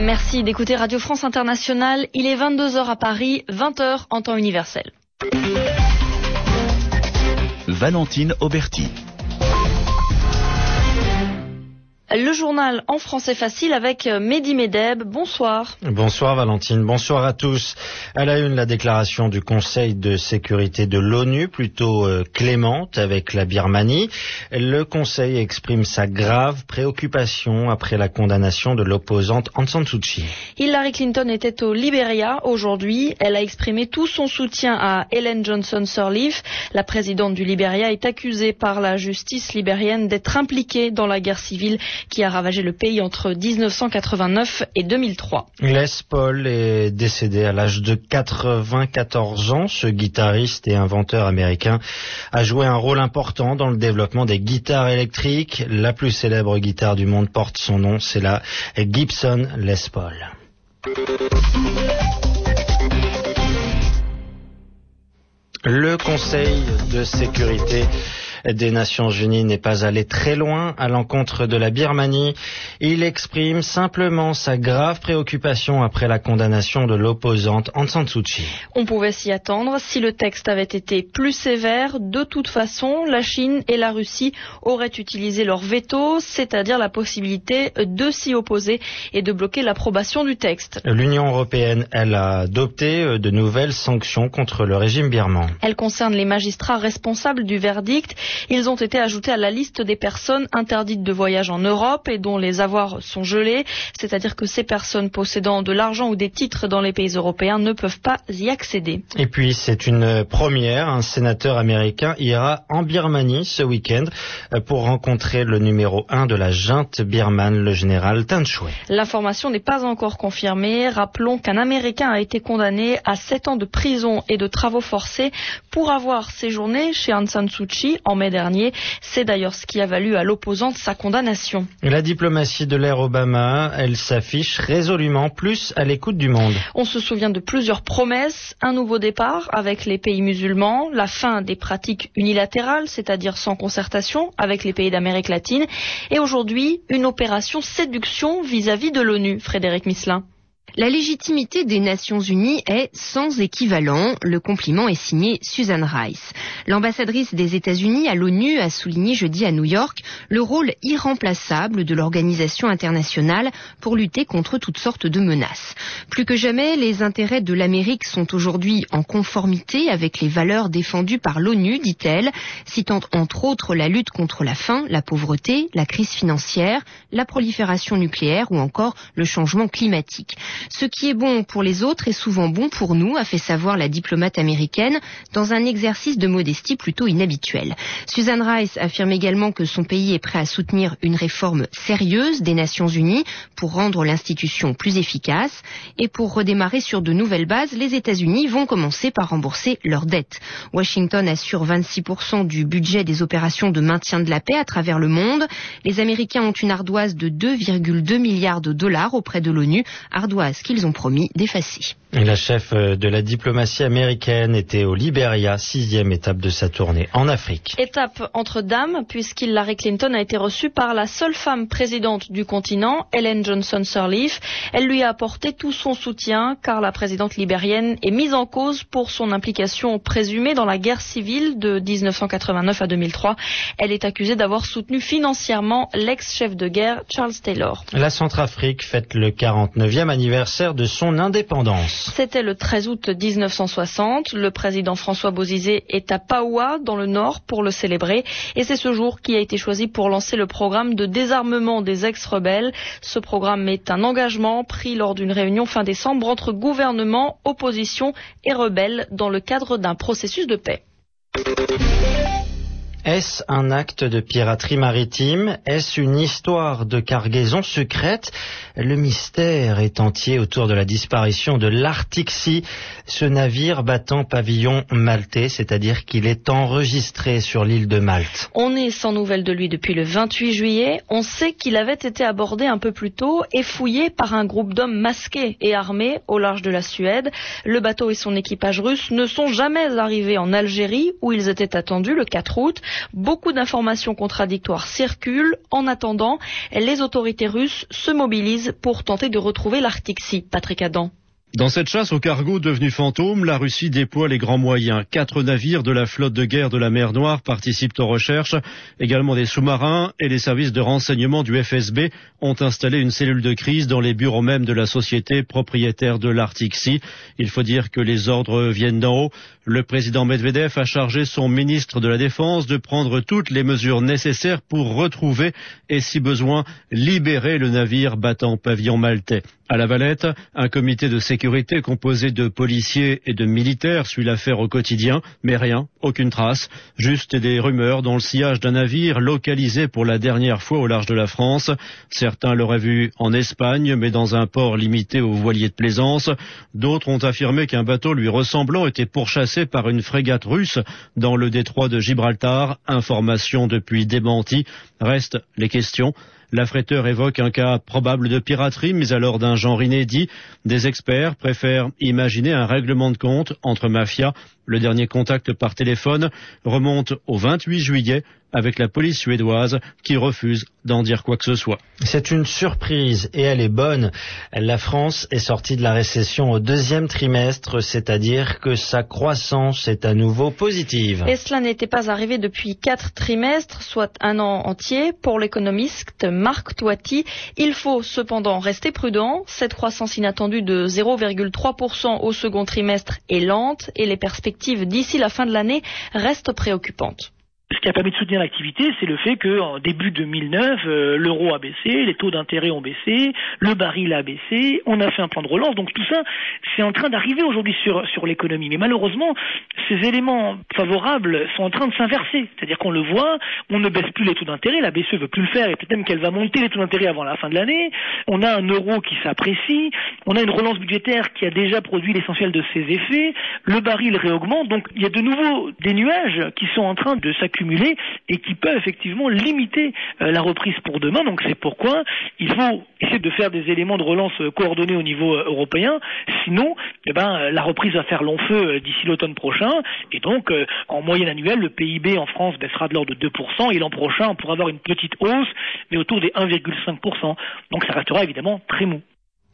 Merci d'écouter Radio France Internationale. Il est 22h à Paris, 20h en temps universel. Valentine Auberti. Le journal en français facile avec euh, Mehdi Medeb. Bonsoir. Bonsoir Valentine, bonsoir à tous. À la une, la déclaration du Conseil de sécurité de l'ONU, plutôt euh, clémente avec la Birmanie. Le Conseil exprime sa grave préoccupation après la condamnation de l'opposante Aung San Suu Kyi. Hillary Clinton était au Liberia aujourd'hui. Elle a exprimé tout son soutien à Ellen Johnson Sirleaf. La présidente du Liberia est accusée par la justice libérienne d'être impliquée dans la guerre civile qui a ravagé le pays entre 1989 et 2003. Les Paul est décédé à l'âge de 94 ans. Ce guitariste et inventeur américain a joué un rôle important dans le développement des guitares électriques. La plus célèbre guitare du monde porte son nom, c'est la Gibson Les Paul. Le Conseil de sécurité des Nations Unies n'est pas allé très loin à l'encontre de la Birmanie. Il exprime simplement sa grave préoccupation après la condamnation de l'opposante Aung San Suu Kyi. On pouvait s'y attendre. Si le texte avait été plus sévère, de toute façon, la Chine et la Russie auraient utilisé leur veto, c'est-à-dire la possibilité de s'y opposer et de bloquer l'approbation du texte. L'Union européenne, elle a adopté euh, de nouvelles sanctions contre le régime birman. Elles concernent les magistrats responsables du verdict ils ont été ajoutés à la liste des personnes interdites de voyage en Europe et dont les avoirs sont gelés, c'est-à-dire que ces personnes possédant de l'argent ou des titres dans les pays européens ne peuvent pas y accéder. Et puis c'est une première, un sénateur américain ira en Birmanie ce week-end euh, pour rencontrer le numéro 1 de la junte birmane, le général Tan L'information n'est pas encore confirmée. Rappelons qu'un Américain a été condamné à 7 ans de prison et de travaux forcés pour avoir séjourné chez Aung San Suu Kyi en mai dernier. C'est d'ailleurs ce qui a valu à l'opposante sa condamnation. La diplomatie de l'ère Obama, elle s'affiche résolument plus à l'écoute du monde. On se souvient de plusieurs promesses, un nouveau départ avec les pays musulmans, la fin des pratiques unilatérales, c'est-à-dire sans concertation avec les pays d'Amérique latine, et aujourd'hui une opération séduction vis-à-vis -vis de l'ONU, Frédéric Misselin. La légitimité des Nations Unies est sans équivalent. Le compliment est signé Susan Rice. L'ambassadrice des États-Unis à l'ONU a souligné jeudi à New York le rôle irremplaçable de l'organisation internationale pour lutter contre toutes sortes de menaces. Plus que jamais, les intérêts de l'Amérique sont aujourd'hui en conformité avec les valeurs défendues par l'ONU, dit-elle, citant entre autres la lutte contre la faim, la pauvreté, la crise financière, la prolifération nucléaire ou encore le changement climatique. Ce qui est bon pour les autres est souvent bon pour nous, a fait savoir la diplomate américaine dans un exercice de modestie plutôt inhabituel. Susan Rice affirme également que son pays est prêt à soutenir une réforme sérieuse des Nations Unies pour rendre l'institution plus efficace et pour redémarrer sur de nouvelles bases, les États-Unis vont commencer par rembourser leurs dettes. Washington assure 26% du budget des opérations de maintien de la paix à travers le monde. Les Américains ont une ardoise de 2,2 milliards de dollars auprès de l'ONU, ce qu'ils ont promis d'effacer. La chef euh, de la diplomatie américaine était au Liberia, sixième étape de sa tournée en Afrique. Étape entre dames, puisqu'Hillary Clinton a été reçue par la seule femme présidente du continent, Ellen Johnson Sirleaf. Elle lui a apporté tout son soutien, car la présidente libérienne est mise en cause pour son implication présumée dans la guerre civile de 1989 à 2003. Elle est accusée d'avoir soutenu financièrement l'ex-chef de guerre Charles Taylor. La Centrafrique fête le 49e anniversaire de son indépendance. C'était le 13 août 1960. Le président François Bozizé est à Paoua, dans le nord, pour le célébrer. Et c'est ce jour qui a été choisi pour lancer le programme de désarmement des ex-rebelles. Ce programme est un engagement pris lors d'une réunion fin décembre entre gouvernement, opposition et rebelles dans le cadre d'un processus de paix. Est-ce un acte de piraterie maritime? Est-ce une histoire de cargaison secrète? Le mystère est entier autour de la disparition de l'Arctic Sea, ce navire battant pavillon maltais, c'est-à-dire qu'il est enregistré sur l'île de Malte. On est sans nouvelles de lui depuis le 28 juillet. On sait qu'il avait été abordé un peu plus tôt et fouillé par un groupe d'hommes masqués et armés au large de la Suède. Le bateau et son équipage russe ne sont jamais arrivés en Algérie où ils étaient attendus le 4 août. Beaucoup d'informations contradictoires circulent. En attendant, les autorités russes se mobilisent pour tenter de retrouver l'Arctique. Patrick Adam. Dans cette chasse aux cargos devenus fantômes, la Russie déploie les grands moyens. Quatre navires de la flotte de guerre de la mer Noire participent aux recherches. Également des sous-marins et les services de renseignement du FSB ont installé une cellule de crise dans les bureaux même de la société propriétaire de l'Arctic Sea. Il faut dire que les ordres viennent d'en haut. Le président Medvedev a chargé son ministre de la Défense de prendre toutes les mesures nécessaires pour retrouver et, si besoin, libérer le navire battant pavillon maltais. À la Valette, un comité de sécurité composé de policiers et de militaires suit l'affaire au quotidien, mais rien, aucune trace, juste des rumeurs dans le sillage d'un navire localisé pour la dernière fois au large de la France. Certains l'auraient vu en Espagne, mais dans un port limité aux voiliers de plaisance. D'autres ont affirmé qu'un bateau lui ressemblant était pourchassé par une frégate russe dans le détroit de Gibraltar. Information depuis démentie. Restent les questions. L'affréteur évoque un cas probable de piraterie, mais alors d'un genre inédit. Des experts préfèrent imaginer un règlement de compte entre mafias. Le dernier contact par téléphone remonte au 28 juillet avec la police suédoise qui refuse d'en dire quoi que ce soit. C'est une surprise et elle est bonne. La France est sortie de la récession au deuxième trimestre, c'est-à-dire que sa croissance est à nouveau positive. Et cela n'était pas arrivé depuis quatre trimestres, soit un an entier. Pour l'économiste Marc Toiti, il faut cependant rester prudent. Cette croissance inattendue de 0,3% au second trimestre est lente et les perspectives d'ici la fin de l'année restent préoccupantes. Ce qui a permis de soutenir l'activité, c'est le fait qu'en début 2009, euh, l'euro a baissé, les taux d'intérêt ont baissé, le baril a baissé, on a fait un plan de relance. Donc tout ça, c'est en train d'arriver aujourd'hui sur, sur l'économie. Mais malheureusement, ces éléments favorables sont en train de s'inverser. C'est-à-dire qu'on le voit, on ne baisse plus les taux d'intérêt, la BCE veut plus le faire et peut-être même qu'elle va monter les taux d'intérêt avant la fin de l'année. On a un euro qui s'apprécie, on a une relance budgétaire qui a déjà produit l'essentiel de ses effets, le baril réaugmente. Donc il y a de nouveau des nuages qui sont en train de s'accumuler et qui peut effectivement limiter euh, la reprise pour demain. Donc c'est pourquoi il faut essayer de faire des éléments de relance euh, coordonnés au niveau euh, européen. Sinon, eh ben, la reprise va faire long feu d'ici l'automne prochain. Et donc, en moyenne annuelle, le PIB en France baissera de l'ordre de 2%. Et l'an prochain, on pourra avoir une petite hausse, mais autour des 1,5%. Donc ça restera évidemment très mou.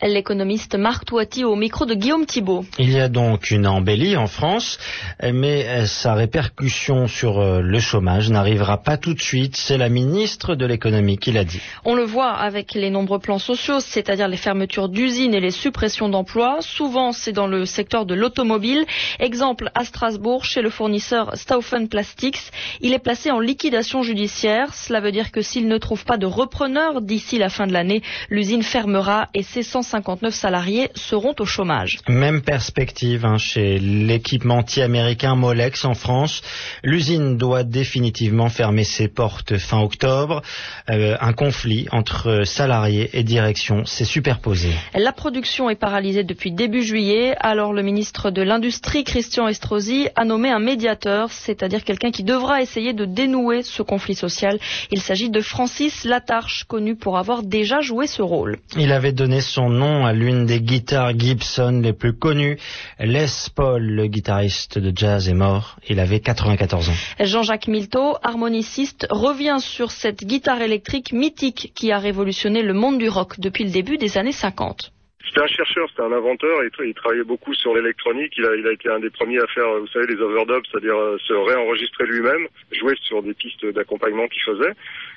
L'économiste Marc Touati au micro de Guillaume Thibault. Il y a donc une embellie en France, mais sa répercussion sur euh, le chômage n'arrivera pas tout de suite. C'est la ministre de l'économie qui l'a dit. On le voit avec les nombreux plans sociaux, c'est-à-dire les fermetures d'usines et les suppressions d'emplois. Souvent, c'est dans le secteur de l'automobile. Exemple à Strasbourg, chez le fournisseur Stauffen Plastics. Il est placé en liquidation judiciaire. Cela veut dire que s'il ne trouve pas de repreneur d'ici la fin de l'année, l'usine fermera et ses 159 salariés seront au chômage. Même perspective hein, chez l'équipementier américain Molex en France. L'usine doit définitivement fermer ses portes fin octobre. Euh, un conflit entre salariés et direction s'est superposé. La production est paralysée depuis début juillet. Alors le ministre de l'Industrie, Christian Estrosi, a nommé un médiateur, c'est-à-dire quelqu'un qui devra essayer de dénouer ce conflit social. Il s'agit de Francis Latarche, connu pour avoir déjà joué ce rôle. Il avait donné son nom à l'une des guitares Gibson les plus connues. Les Paul, le guitariste de jazz, est mort. Il avait 94 ans. Jean-Jacques Milteau, harmoniciste, revient sur cette guitare électrique mythique qui a révolutionné le monde du rock depuis le début des années 50. C'était un chercheur, c'était un inventeur, et il travaillait beaucoup sur l'électronique. Il a, il a été un des premiers à faire, vous savez, les overdubs, c'est-à-dire euh, se réenregistrer lui-même, jouer sur des pistes d'accompagnement qu'il faisait.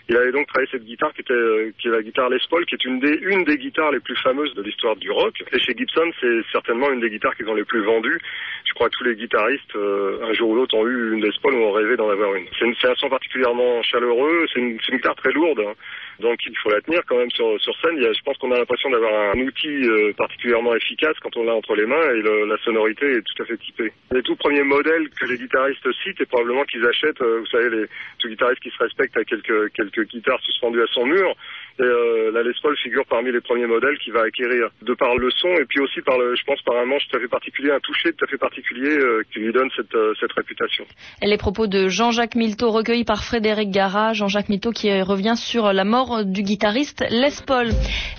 Il avait donc travaillé cette guitare qui était euh, qui est la guitare Les Paul, qui est une des une des guitares les plus fameuses de l'histoire du rock. Et chez Gibson, c'est certainement une des guitares qu'ils ont les plus vendues. Je crois que tous les guitaristes, euh, un jour ou l'autre, ont eu une Les Paul ou ont rêvé d'en avoir une. C'est un son particulièrement chaleureux. C'est une, une, guitare très lourde. Hein. Donc il faut la tenir quand même sur, sur scène. Il y a, je pense qu'on a l'impression d'avoir un outil particulièrement efficace quand on l'a entre les mains et la sonorité est tout à fait typée. Les tout premiers modèles que les guitaristes citent et probablement qu'ils achètent, euh, vous savez, les tout guitaristes qui se respectent à quelques, quelques guitares suspendues à son mur. Et euh, la Les Paul figure parmi les premiers modèles qu'il va acquérir de par le son et puis aussi par le, je pense par un manche tout à fait particulier, un toucher tout à fait particulier euh, qui lui donne cette, cette réputation. Les propos de Jean-Jacques Milteau recueillis par Frédéric Gara, Jean-Jacques Milteau qui revient sur la mort du guitariste Les Paul.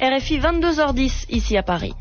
RFI 22h10 ici à Paris.